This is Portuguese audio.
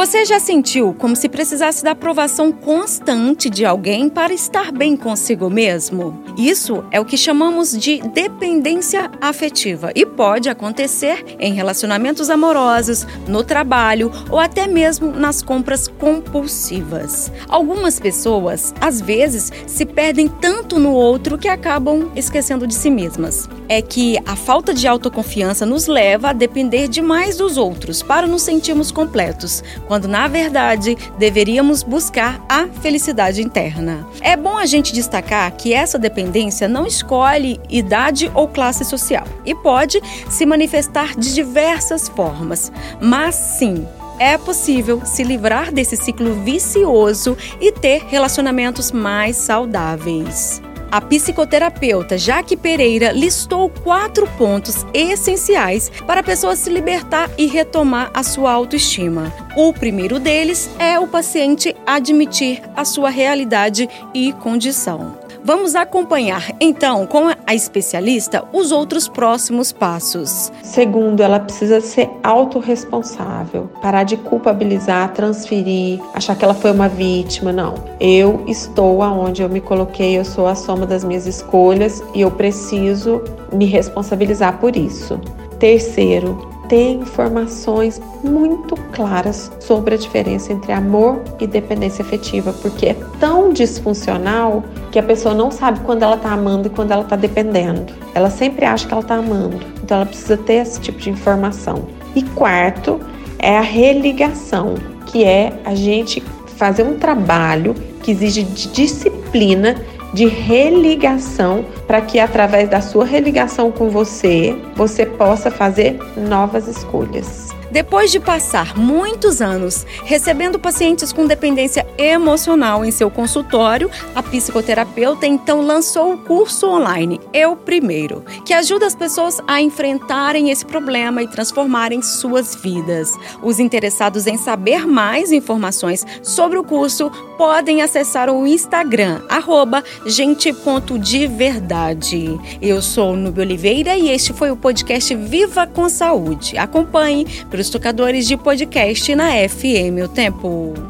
Você já sentiu como se precisasse da aprovação constante de alguém para estar bem consigo mesmo? Isso é o que chamamos de dependência afetiva e pode acontecer em relacionamentos amorosos, no trabalho ou até mesmo nas compras compulsivas. Algumas pessoas, às vezes, se perdem tanto no outro que acabam esquecendo de si mesmas. É que a falta de autoconfiança nos leva a depender demais dos outros para nos sentirmos completos quando na verdade deveríamos buscar a felicidade interna. É bom a gente destacar que essa dependência não escolhe idade ou classe social e pode se manifestar de diversas formas, mas sim é possível se livrar desse ciclo vicioso e ter relacionamentos mais saudáveis. A psicoterapeuta Jaque Pereira listou quatro pontos essenciais para a pessoa se libertar e retomar a sua autoestima. O primeiro deles é o paciente admitir a sua realidade e condição. Vamos acompanhar então com a especialista os outros próximos passos. Segundo, ela precisa ser autorresponsável, parar de culpabilizar, transferir, achar que ela foi uma vítima. Não. Eu estou aonde eu me coloquei, eu sou a soma das minhas escolhas e eu preciso me responsabilizar por isso. Terceiro, ter informações muito claras sobre a diferença entre amor e dependência afetiva, porque é tão disfuncional que a pessoa não sabe quando ela está amando e quando ela está dependendo. Ela sempre acha que ela está amando, então ela precisa ter esse tipo de informação. E quarto é a religação, que é a gente fazer um trabalho que exige disciplina de religação para que através da sua religação com você, você possa fazer novas escolhas. Depois de passar muitos anos recebendo pacientes com dependência emocional em seu consultório, a psicoterapeuta então lançou o curso online Eu Primeiro, que ajuda as pessoas a enfrentarem esse problema e transformarem suas vidas. Os interessados em saber mais informações sobre o curso podem acessar o Instagram, gente.deverdade. Eu sou Nubia Oliveira e este foi o podcast Viva com Saúde. Acompanhe para os tocadores de podcast na FM O Tempo.